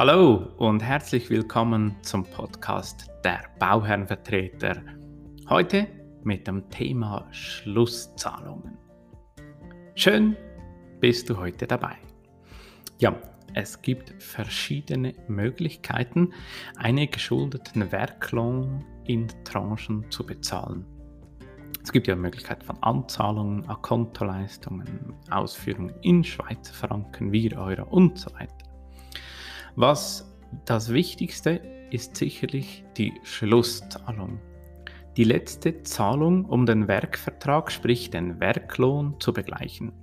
Hallo und herzlich willkommen zum Podcast der Bauherrenvertreter. Heute mit dem Thema Schlusszahlungen. Schön bist du heute dabei. Ja, es gibt verschiedene Möglichkeiten, einen geschuldeten Werklohn in Tranchen zu bezahlen. Es gibt ja Möglichkeiten von Anzahlungen, Akontoleistungen, Ausführungen in Schweizer Franken, wir Euro und so weiter. Was das Wichtigste ist sicherlich die Schlusszahlung. Die letzte Zahlung, um den Werkvertrag, sprich den Werklohn, zu begleichen.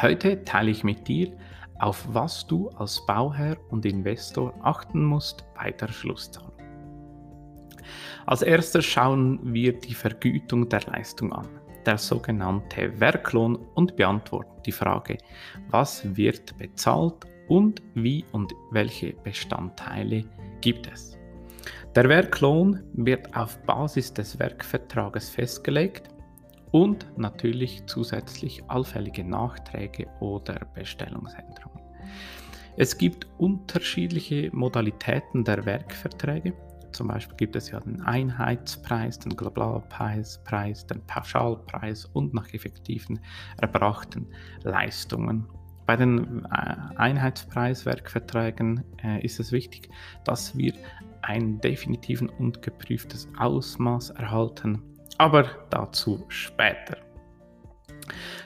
Heute teile ich mit dir, auf was du als Bauherr und Investor achten musst bei der Schlusszahlung. Als erstes schauen wir die Vergütung der Leistung an, der sogenannte Werklohn und beantworten die Frage, was wird bezahlt und wie und welche Bestandteile gibt es. Der Werklohn wird auf Basis des Werkvertrages festgelegt und natürlich zusätzlich allfällige Nachträge oder Bestellungsänderungen. Es gibt unterschiedliche Modalitäten der Werkverträge. Zum Beispiel gibt es ja den Einheitspreis, den Globalpreis, den Pauschalpreis und nach effektiven erbrachten Leistungen. Bei den äh, Einheitspreiswerkverträgen äh, ist es wichtig, dass wir ein definitiven und geprüftes Ausmaß erhalten, aber dazu später.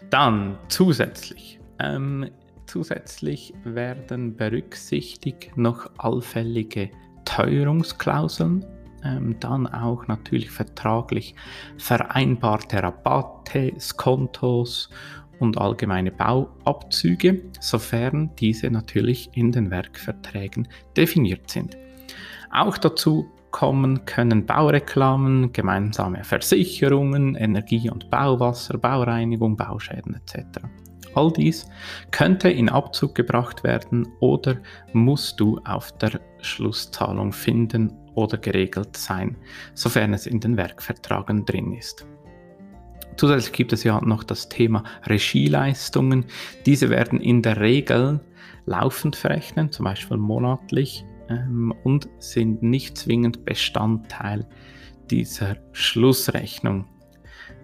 Dann zusätzlich. Ähm, zusätzlich werden berücksichtigt noch allfällige Teuerungsklauseln, ähm, dann auch natürlich vertraglich vereinbarte Rabatte, Skontos und allgemeine Bauabzüge, sofern diese natürlich in den Werkverträgen definiert sind. Auch dazu kommen können Baureklamen, gemeinsame Versicherungen, Energie- und Bauwasser, Baureinigung, Bauschäden etc. All dies könnte in Abzug gebracht werden oder musst du auf der Schlusszahlung finden oder geregelt sein, sofern es in den Werkverträgen drin ist. Zusätzlich gibt es ja noch das Thema Regieleistungen. Diese werden in der Regel laufend verrechnet, zum Beispiel monatlich, ähm, und sind nicht zwingend Bestandteil dieser Schlussrechnung.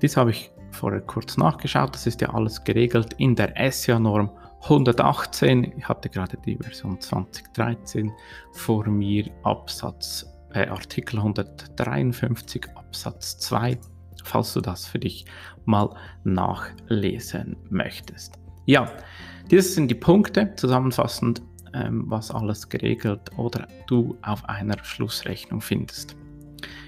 Dies habe ich vorher kurz nachgeschaut. Das ist ja alles geregelt in der SIA-Norm 118. Ich hatte gerade die Version 2013 vor mir, Absatz, äh, Artikel 153 Absatz 2 falls du das für dich mal nachlesen möchtest. Ja, das sind die Punkte zusammenfassend, ähm, was alles geregelt oder du auf einer Schlussrechnung findest.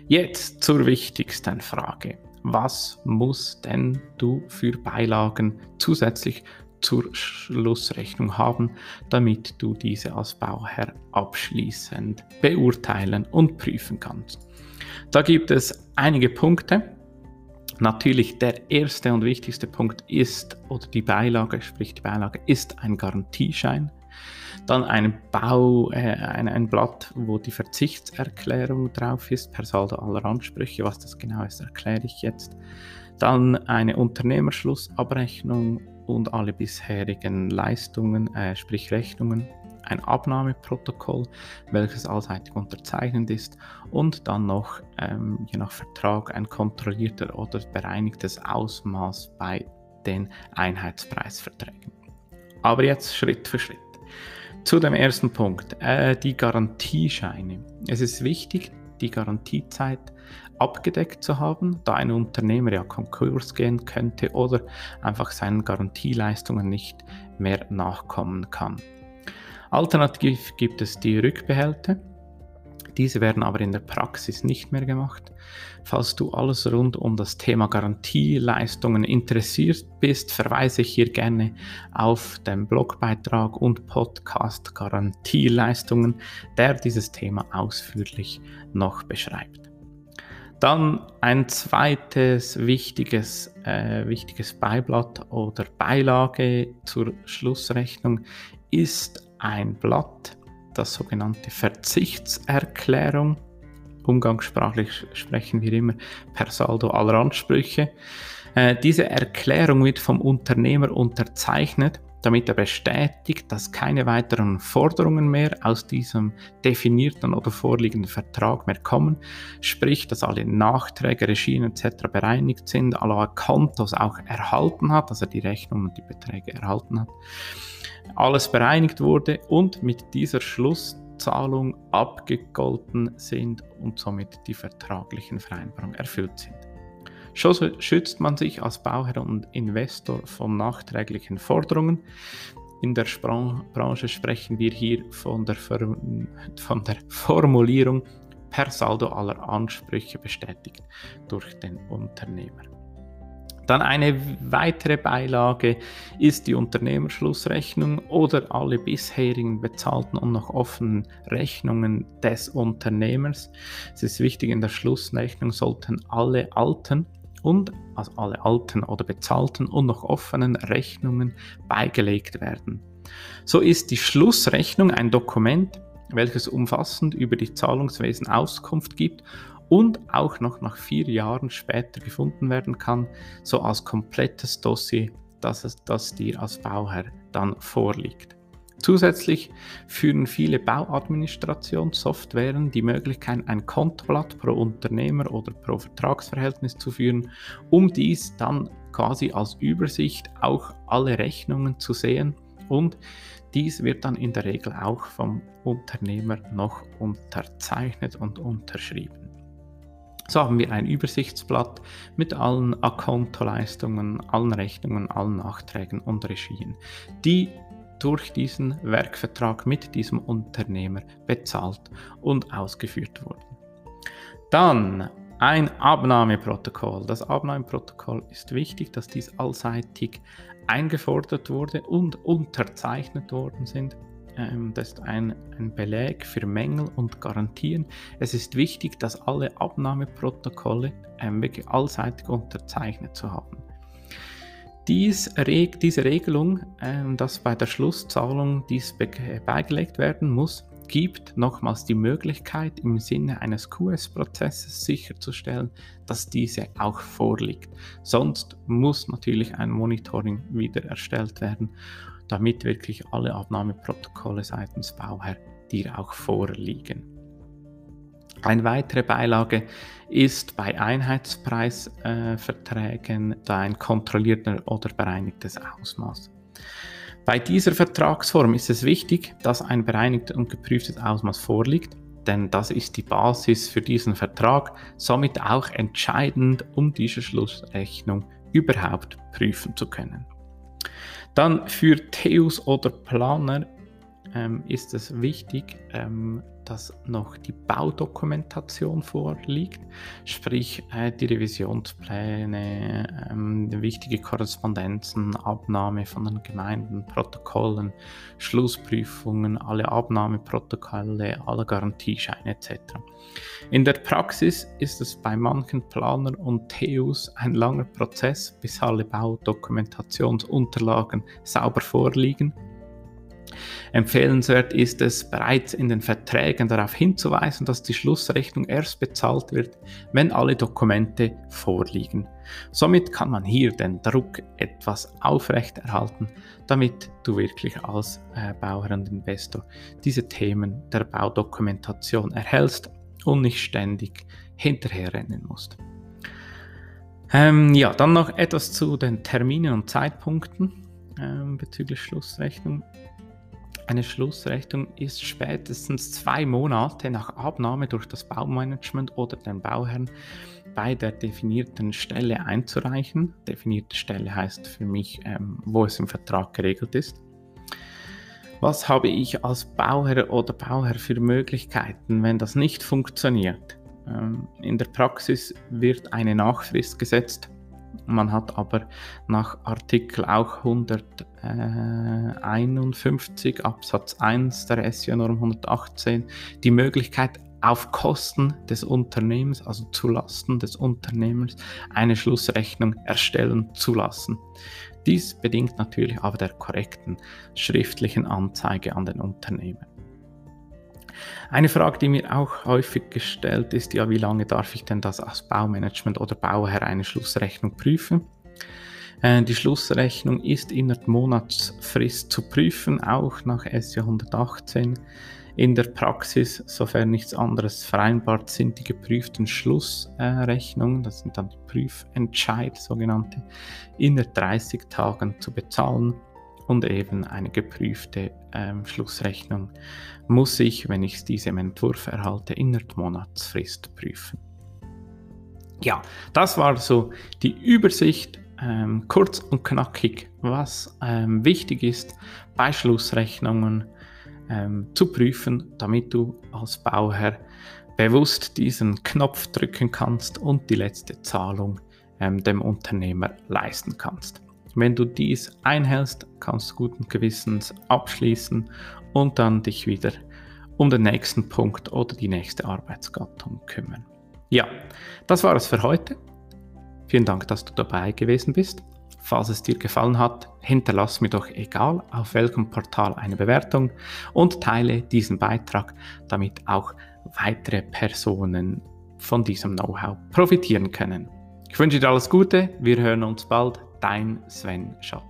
Jetzt zur wichtigsten Frage. Was muss denn du für Beilagen zusätzlich zur Schlussrechnung haben, damit du diese als Bauherr abschließend beurteilen und prüfen kannst? Da gibt es einige Punkte, Natürlich der erste und wichtigste Punkt ist, oder die Beilage, sprich die Beilage ist ein Garantieschein. Dann ein Bau, äh, ein, ein Blatt, wo die Verzichtserklärung drauf ist, per Saldo aller Ansprüche. Was das genau ist, erkläre ich jetzt. Dann eine Unternehmerschlussabrechnung und alle bisherigen Leistungen, äh, sprich Rechnungen ein Abnahmeprotokoll, welches allseitig unterzeichnet ist und dann noch ähm, je nach Vertrag ein kontrollierter oder bereinigtes Ausmaß bei den Einheitspreisverträgen. Aber jetzt Schritt für Schritt. Zu dem ersten Punkt, äh, die Garantiescheine. Es ist wichtig, die Garantiezeit abgedeckt zu haben, da ein Unternehmer ja Konkurs gehen könnte oder einfach seinen Garantieleistungen nicht mehr nachkommen kann. Alternativ gibt es die Rückbehälte. Diese werden aber in der Praxis nicht mehr gemacht. Falls du alles rund um das Thema Garantieleistungen interessiert bist, verweise ich hier gerne auf den Blogbeitrag und Podcast Garantieleistungen, der dieses Thema ausführlich noch beschreibt. Dann ein zweites wichtiges, äh, wichtiges Beiblatt oder Beilage zur Schlussrechnung ist ein Blatt, das sogenannte Verzichtserklärung. Umgangssprachlich sprechen wir immer per Saldo aller Ansprüche. Äh, diese Erklärung wird vom Unternehmer unterzeichnet damit er bestätigt, dass keine weiteren Forderungen mehr aus diesem definierten oder vorliegenden Vertrag mehr kommen, sprich, dass alle Nachträge, Regien etc. bereinigt sind, alle Kontos auch erhalten hat, also die Rechnung und die Beträge erhalten hat, alles bereinigt wurde und mit dieser Schlusszahlung abgegolten sind und somit die vertraglichen Vereinbarungen erfüllt sind. So schützt man sich als Bauherr und Investor von nachträglichen Forderungen. In der Branche sprechen wir hier von der, von der Formulierung per Saldo aller Ansprüche bestätigt durch den Unternehmer. Dann eine weitere Beilage ist die Unternehmerschlussrechnung oder alle bisherigen bezahlten und noch offenen Rechnungen des Unternehmers. Es ist wichtig, in der Schlussrechnung sollten alle alten und also alle alten oder bezahlten und noch offenen Rechnungen beigelegt werden. So ist die Schlussrechnung ein Dokument, welches umfassend über die Zahlungswesen Auskunft gibt und auch noch nach vier Jahren später gefunden werden kann, so als komplettes Dossier, das, es, das dir als Bauherr dann vorliegt. Zusätzlich führen viele Bauadministrationssoftwaren die Möglichkeit, ein Kontoblatt pro Unternehmer oder pro Vertragsverhältnis zu führen, um dies dann quasi als Übersicht auch alle Rechnungen zu sehen und dies wird dann in der Regel auch vom Unternehmer noch unterzeichnet und unterschrieben. So haben wir ein Übersichtsblatt mit allen Akontoleistungen, allen Rechnungen, allen Nachträgen und Regien, die durch diesen Werkvertrag mit diesem Unternehmer bezahlt und ausgeführt wurden. Dann ein Abnahmeprotokoll. Das Abnahmeprotokoll ist wichtig, dass dies allseitig eingefordert wurde und unterzeichnet worden sind. Ähm, das ist ein, ein Beleg für Mängel und Garantien. Es ist wichtig, dass alle Abnahmeprotokolle ähm, wirklich allseitig unterzeichnet zu haben. Dies, diese Regelung, äh, dass bei der Schlusszahlung dies beigelegt werden muss, gibt nochmals die Möglichkeit, im Sinne eines QS-Prozesses sicherzustellen, dass diese auch vorliegt. Sonst muss natürlich ein Monitoring wieder erstellt werden, damit wirklich alle Abnahmeprotokolle seitens Bauherr dir auch vorliegen. Eine weitere Beilage ist bei Einheitspreisverträgen ein kontrollierter oder bereinigtes Ausmaß. Bei dieser Vertragsform ist es wichtig, dass ein bereinigtes und geprüftes Ausmaß vorliegt, denn das ist die Basis für diesen Vertrag, somit auch entscheidend, um diese Schlussrechnung überhaupt prüfen zu können. Dann für Theus oder Planer ähm, ist es wichtig, ähm, dass noch die Baudokumentation vorliegt, sprich äh, die Revisionspläne, ähm, wichtige Korrespondenzen, Abnahme von den Gemeinden, Protokollen, Schlussprüfungen, alle Abnahmeprotokolle, alle Garantiescheine etc. In der Praxis ist es bei manchen Planern und TUs ein langer Prozess, bis alle Baudokumentationsunterlagen sauber vorliegen Empfehlenswert ist es, bereits in den Verträgen darauf hinzuweisen, dass die Schlussrechnung erst bezahlt wird, wenn alle Dokumente vorliegen. Somit kann man hier den Druck etwas aufrechterhalten, damit du wirklich als äh, Bauer und Investor diese Themen der Baudokumentation erhältst und nicht ständig hinterherrennen musst. Ähm, ja, dann noch etwas zu den Terminen und Zeitpunkten ähm, bezüglich Schlussrechnung. Eine Schlussrechnung ist spätestens zwei Monate nach Abnahme durch das Baumanagement oder den Bauherrn bei der definierten Stelle einzureichen. Definierte Stelle heißt für mich, ähm, wo es im Vertrag geregelt ist. Was habe ich als Bauherr oder Bauherr für Möglichkeiten, wenn das nicht funktioniert? Ähm, in der Praxis wird eine Nachfrist gesetzt man hat aber nach Artikel auch 151 Absatz 1 der SJ-Norm 118 die Möglichkeit, auf Kosten des Unternehmens, also zu Lasten des Unternehmens, eine Schlussrechnung erstellen zu lassen. Dies bedingt natürlich aber der korrekten schriftlichen Anzeige an den Unternehmer. Eine Frage, die mir auch häufig gestellt ist, ja, wie lange darf ich denn das als Baumanagement oder Bauherr eine Schlussrechnung prüfen? Äh, die Schlussrechnung ist in der Monatsfrist zu prüfen, auch nach SJ 118. In der Praxis, sofern nichts anderes vereinbart, sind die geprüften Schlussrechnungen, das sind dann die Prüfentscheid, sogenannte, innerhalb 30 Tagen zu bezahlen und eben eine geprüfte ähm, Schlussrechnung muss ich, wenn ich diese im Entwurf erhalte, innerhalb Monatsfrist prüfen. Ja, das war so die Übersicht, ähm, kurz und knackig, was ähm, wichtig ist bei Schlussrechnungen ähm, zu prüfen, damit du als Bauherr bewusst diesen Knopf drücken kannst und die letzte Zahlung ähm, dem Unternehmer leisten kannst. Wenn du dies einhältst, kannst du guten Gewissens abschließen und dann dich wieder um den nächsten Punkt oder die nächste Arbeitsgattung kümmern. Ja, das war es für heute. Vielen Dank, dass du dabei gewesen bist. Falls es dir gefallen hat, hinterlass mir doch egal auf welchem Portal eine Bewertung und teile diesen Beitrag, damit auch weitere Personen von diesem Know-how profitieren können. Ich wünsche dir alles Gute, wir hören uns bald, dein Sven Schott.